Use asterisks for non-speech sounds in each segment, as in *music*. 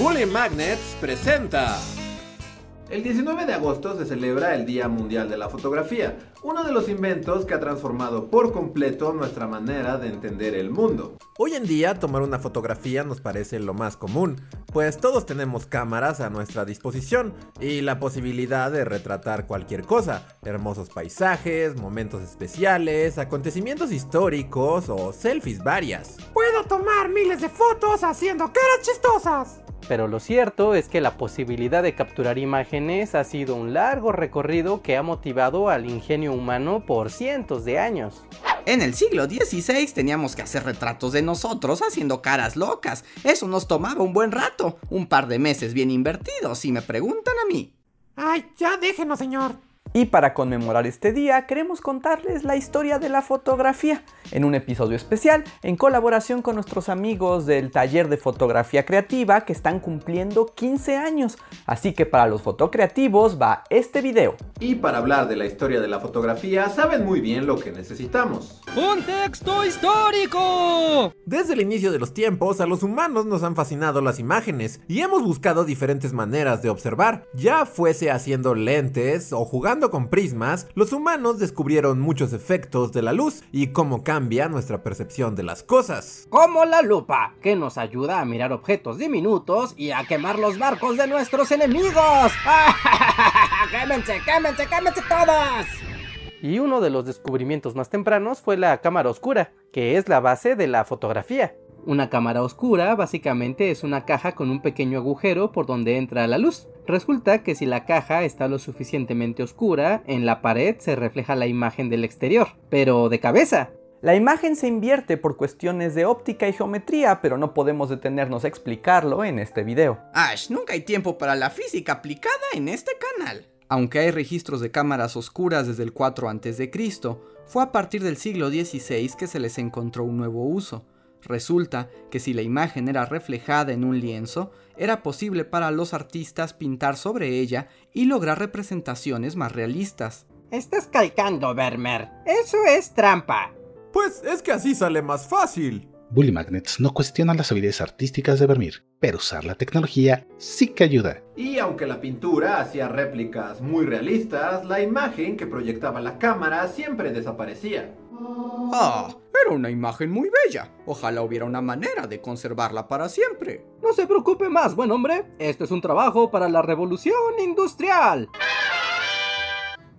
Bully Magnets presenta. El 19 de agosto se celebra el Día Mundial de la Fotografía, uno de los inventos que ha transformado por completo nuestra manera de entender el mundo. Hoy en día tomar una fotografía nos parece lo más común, pues todos tenemos cámaras a nuestra disposición y la posibilidad de retratar cualquier cosa, hermosos paisajes, momentos especiales, acontecimientos históricos o selfies varias. Puedo tomar miles de fotos haciendo caras chistosas. Pero lo cierto es que la posibilidad de capturar imágenes ha sido un largo recorrido que ha motivado al ingenio humano por cientos de años. En el siglo XVI teníamos que hacer retratos de nosotros haciendo caras locas. Eso nos tomaba un buen rato, un par de meses bien invertidos, si me preguntan a mí. Ay, ya déjenos, señor. Y para conmemorar este día queremos contarles la historia de la fotografía en un episodio especial en colaboración con nuestros amigos del taller de fotografía creativa que están cumpliendo 15 años. Así que para los fotocreativos va este video. Y para hablar de la historia de la fotografía saben muy bien lo que necesitamos. ¡Un texto histórico! Desde el inicio de los tiempos a los humanos nos han fascinado las imágenes y hemos buscado diferentes maneras de observar, ya fuese haciendo lentes o jugando con prismas, los humanos descubrieron muchos efectos de la luz y cómo cambia nuestra percepción de las cosas. Como la lupa, que nos ayuda a mirar objetos diminutos y a quemar los barcos de nuestros enemigos. *laughs* ¡Quémense, quémense, quémense todos! Y uno de los descubrimientos más tempranos fue la cámara oscura, que es la base de la fotografía. Una cámara oscura básicamente es una caja con un pequeño agujero por donde entra la luz. Resulta que si la caja está lo suficientemente oscura, en la pared se refleja la imagen del exterior, pero de cabeza. La imagen se invierte por cuestiones de óptica y geometría, pero no podemos detenernos a explicarlo en este video. Ash, nunca hay tiempo para la física aplicada en este canal. Aunque hay registros de cámaras oscuras desde el 4 a.C., fue a partir del siglo XVI que se les encontró un nuevo uso. Resulta que si la imagen era reflejada en un lienzo, era posible para los artistas pintar sobre ella y lograr representaciones más realistas. Estás calcando, Vermeer. Eso es trampa. Pues es que así sale más fácil. Bully Magnets no cuestiona las habilidades artísticas de Vermeer, pero usar la tecnología sí que ayuda. Y aunque la pintura hacía réplicas muy realistas, la imagen que proyectaba la cámara siempre desaparecía. Ah, era una imagen muy bella. Ojalá hubiera una manera de conservarla para siempre. No se preocupe más, buen hombre. Esto es un trabajo para la revolución industrial.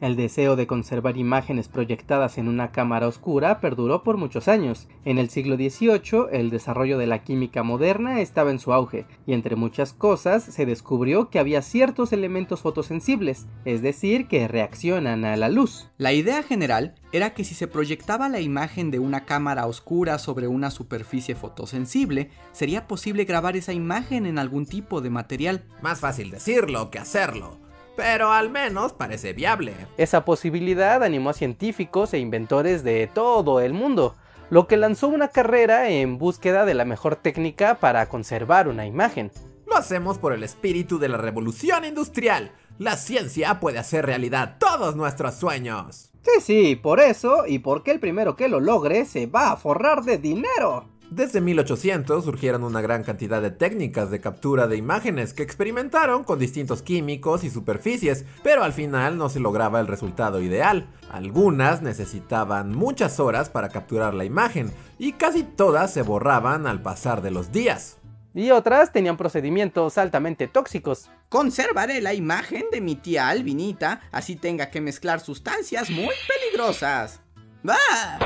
El deseo de conservar imágenes proyectadas en una cámara oscura perduró por muchos años. En el siglo XVIII, el desarrollo de la química moderna estaba en su auge, y entre muchas cosas se descubrió que había ciertos elementos fotosensibles, es decir, que reaccionan a la luz. La idea general era que si se proyectaba la imagen de una cámara oscura sobre una superficie fotosensible, sería posible grabar esa imagen en algún tipo de material. Más fácil decirlo que hacerlo pero al menos parece viable. Esa posibilidad animó a científicos e inventores de todo el mundo, lo que lanzó una carrera en búsqueda de la mejor técnica para conservar una imagen. Lo hacemos por el espíritu de la revolución industrial. La ciencia puede hacer realidad todos nuestros sueños. Sí, sí, por eso y porque el primero que lo logre se va a forrar de dinero. Desde 1800 surgieron una gran cantidad de técnicas de captura de imágenes que experimentaron con distintos químicos y superficies, pero al final no se lograba el resultado ideal. Algunas necesitaban muchas horas para capturar la imagen y casi todas se borraban al pasar de los días. Y otras tenían procedimientos altamente tóxicos. Conservaré la imagen de mi tía Albinita, así tenga que mezclar sustancias muy peligrosas. ¡Bah!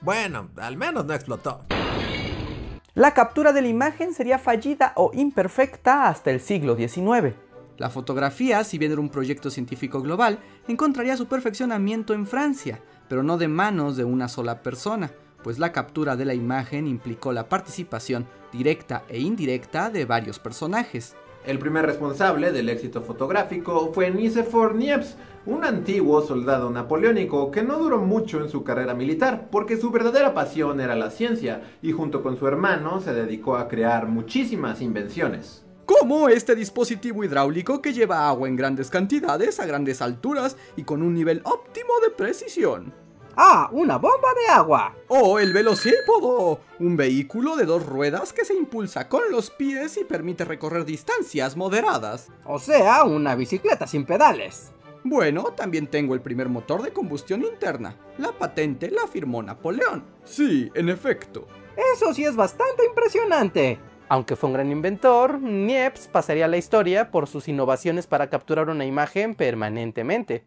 Bueno, al menos no explotó. La captura de la imagen sería fallida o imperfecta hasta el siglo XIX. La fotografía, si bien era un proyecto científico global, encontraría su perfeccionamiento en Francia, pero no de manos de una sola persona, pues la captura de la imagen implicó la participación directa e indirecta de varios personajes. El primer responsable del éxito fotográfico fue Nicephore Niepce, un antiguo soldado napoleónico que no duró mucho en su carrera militar, porque su verdadera pasión era la ciencia, y junto con su hermano se dedicó a crear muchísimas invenciones. Como este dispositivo hidráulico que lleva agua en grandes cantidades, a grandes alturas y con un nivel óptimo de precisión. Ah, una bomba de agua. O el velocípodo, un vehículo de dos ruedas que se impulsa con los pies y permite recorrer distancias moderadas. O sea, una bicicleta sin pedales. Bueno, también tengo el primer motor de combustión interna. La patente la firmó Napoleón. Sí, en efecto. Eso sí es bastante impresionante. Aunque fue un gran inventor, Niepce pasaría a la historia por sus innovaciones para capturar una imagen permanentemente.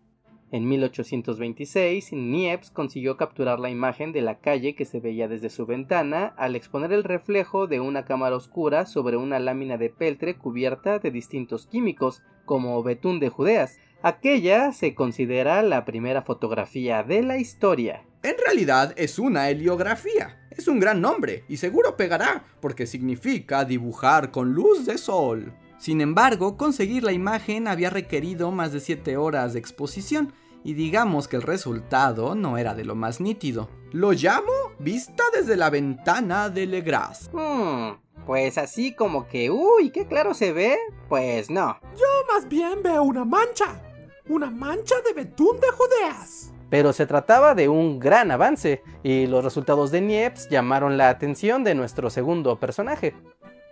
En 1826, Niepce consiguió capturar la imagen de la calle que se veía desde su ventana al exponer el reflejo de una cámara oscura sobre una lámina de peltre cubierta de distintos químicos, como betún de Judeas. Aquella se considera la primera fotografía de la historia. En realidad es una heliografía. Es un gran nombre y seguro pegará porque significa dibujar con luz de sol. Sin embargo, conseguir la imagen había requerido más de 7 horas de exposición y digamos que el resultado no era de lo más nítido. Lo llamo vista desde la ventana de Legras. Hmm, pues así como que, uy, qué claro se ve, pues no. Yo más bien veo una mancha. Una mancha de betún de Judeas. Pero se trataba de un gran avance, y los resultados de Niepce llamaron la atención de nuestro segundo personaje.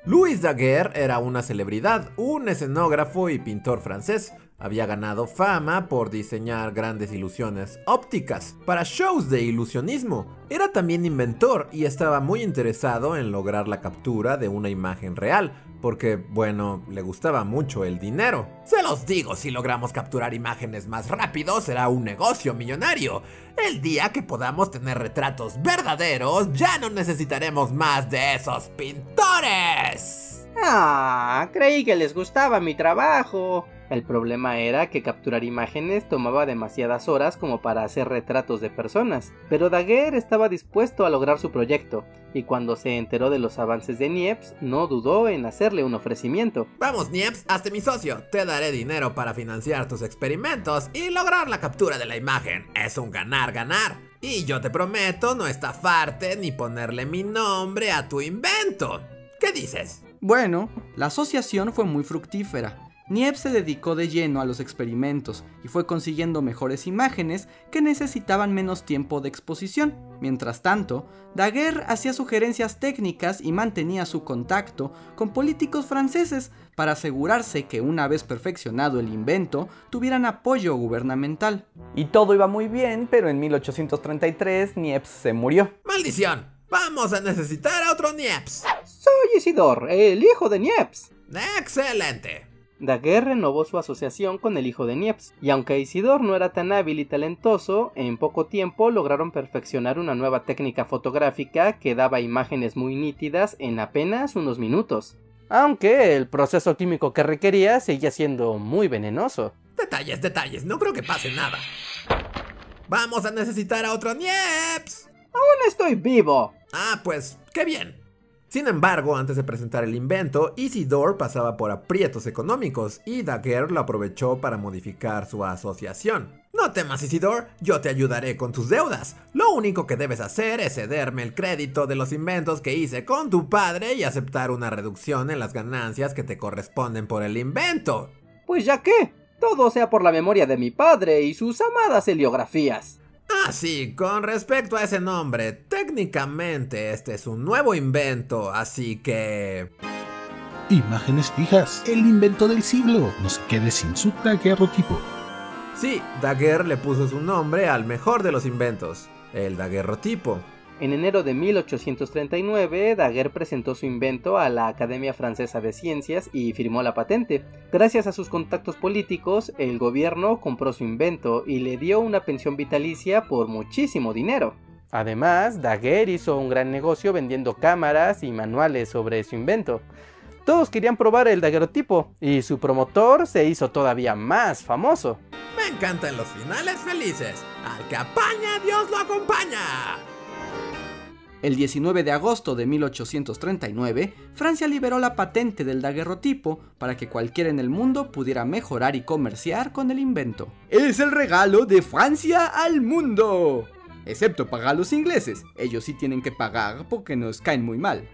Louis Daguerre era una celebridad, un escenógrafo y pintor francés. Había ganado fama por diseñar grandes ilusiones ópticas para shows de ilusionismo. Era también inventor y estaba muy interesado en lograr la captura de una imagen real, porque, bueno, le gustaba mucho el dinero. Se los digo, si logramos capturar imágenes más rápido, será un negocio millonario. El día que podamos tener retratos verdaderos, ya no necesitaremos más de esos pintores. Ah, creí que les gustaba mi trabajo. El problema era que capturar imágenes tomaba demasiadas horas como para hacer retratos de personas, pero Daguerre estaba dispuesto a lograr su proyecto, y cuando se enteró de los avances de Niepce, no dudó en hacerle un ofrecimiento. Vamos, Niepce, hazte mi socio. Te daré dinero para financiar tus experimentos y lograr la captura de la imagen. Es un ganar-ganar. Y yo te prometo no estafarte ni ponerle mi nombre a tu invento. ¿Qué dices? Bueno, la asociación fue muy fructífera. Niepce se dedicó de lleno a los experimentos y fue consiguiendo mejores imágenes que necesitaban menos tiempo de exposición. Mientras tanto, Daguerre hacía sugerencias técnicas y mantenía su contacto con políticos franceses para asegurarse que una vez perfeccionado el invento tuvieran apoyo gubernamental. Y todo iba muy bien, pero en 1833 Niepce se murió. ¡Maldición! Vamos a necesitar a otro Niepce. Soy Isidore, el hijo de Niepce. ¡Excelente! Daguerre renovó su asociación con el hijo de Niepce, y aunque Isidor no era tan hábil y talentoso, en poco tiempo lograron perfeccionar una nueva técnica fotográfica que daba imágenes muy nítidas en apenas unos minutos. Aunque el proceso químico que requería seguía siendo muy venenoso. Detalles, detalles, no creo que pase nada. Vamos a necesitar a otro Niepce. Aún estoy vivo. Ah, pues, qué bien. Sin embargo, antes de presentar el invento, Isidore pasaba por aprietos económicos y Daguerre lo aprovechó para modificar su asociación. No temas Isidore, yo te ayudaré con tus deudas. Lo único que debes hacer es cederme el crédito de los inventos que hice con tu padre y aceptar una reducción en las ganancias que te corresponden por el invento. Pues ya que, todo sea por la memoria de mi padre y sus amadas heliografías. Ah, sí, con respecto a ese nombre, técnicamente este es un nuevo invento, así que... Imágenes fijas, el invento del siglo. No se quede sin su daguerrotipo. Sí, Daguerre le puso su nombre al mejor de los inventos, el daguerrotipo. En enero de 1839, Daguerre presentó su invento a la Academia Francesa de Ciencias y firmó la patente. Gracias a sus contactos políticos, el gobierno compró su invento y le dio una pensión vitalicia por muchísimo dinero. Además, Daguerre hizo un gran negocio vendiendo cámaras y manuales sobre su invento. Todos querían probar el daguerrotipo y su promotor se hizo todavía más famoso. Me encantan los finales felices. Al que apaña, Dios lo acompaña. El 19 de agosto de 1839, Francia liberó la patente del daguerrotipo para que cualquiera en el mundo pudiera mejorar y comerciar con el invento. Es el regalo de Francia al mundo. Excepto pagar los ingleses, ellos sí tienen que pagar porque nos caen muy mal.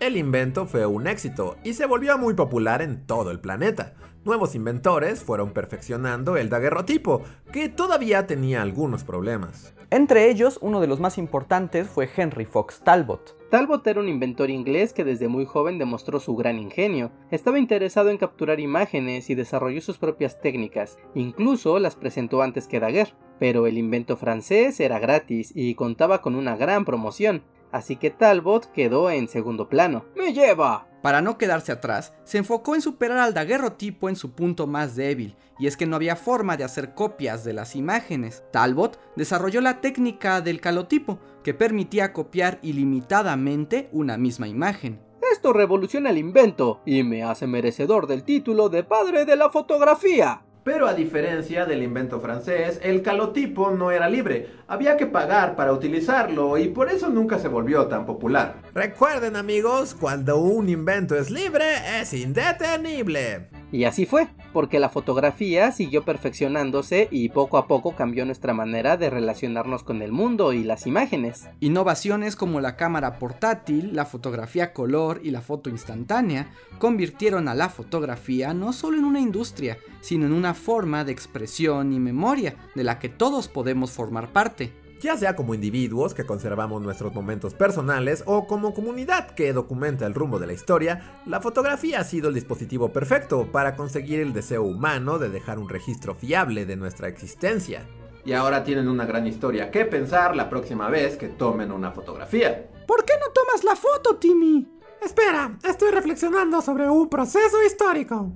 El invento fue un éxito y se volvió muy popular en todo el planeta. Nuevos inventores fueron perfeccionando el daguerrotipo, que todavía tenía algunos problemas. Entre ellos, uno de los más importantes fue Henry Fox Talbot. Talbot era un inventor inglés que desde muy joven demostró su gran ingenio. Estaba interesado en capturar imágenes y desarrolló sus propias técnicas, incluso las presentó antes que Daguerre. Pero el invento francés era gratis y contaba con una gran promoción, así que Talbot quedó en segundo plano. ¡Me lleva! Para no quedarse atrás, se enfocó en superar al daguerrotipo en su punto más débil, y es que no había forma de hacer copias de las imágenes. Talbot desarrolló la técnica del calotipo, que permitía copiar ilimitadamente una misma imagen. Esto revoluciona el invento y me hace merecedor del título de padre de la fotografía. Pero a diferencia del invento francés, el calotipo no era libre, había que pagar para utilizarlo y por eso nunca se volvió tan popular. Recuerden amigos, cuando un invento es libre, es indetenible. Y así fue, porque la fotografía siguió perfeccionándose y poco a poco cambió nuestra manera de relacionarnos con el mundo y las imágenes. Innovaciones como la cámara portátil, la fotografía color y la foto instantánea convirtieron a la fotografía no solo en una industria, sino en una forma de expresión y memoria de la que todos podemos formar parte ya sea como individuos que conservamos nuestros momentos personales o como comunidad que documenta el rumbo de la historia, la fotografía ha sido el dispositivo perfecto para conseguir el deseo humano de dejar un registro fiable de nuestra existencia. Y ahora tienen una gran historia que pensar la próxima vez que tomen una fotografía. ¿Por qué no tomas la foto, Timmy? Espera, estoy reflexionando sobre un proceso histórico.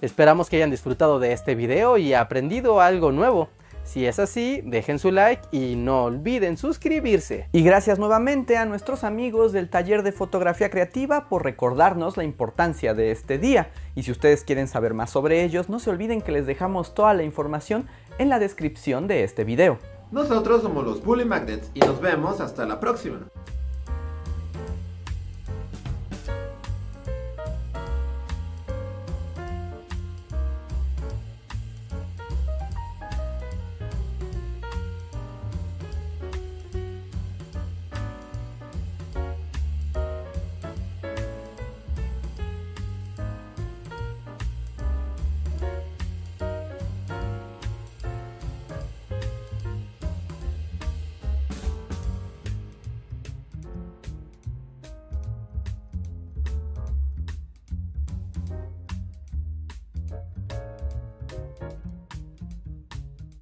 Esperamos que hayan disfrutado de este video y aprendido algo nuevo. Si es así, dejen su like y no olviden suscribirse. Y gracias nuevamente a nuestros amigos del taller de fotografía creativa por recordarnos la importancia de este día. Y si ustedes quieren saber más sobre ellos, no se olviden que les dejamos toda la información en la descripción de este video. Nosotros somos los Bully Magnets y nos vemos hasta la próxima.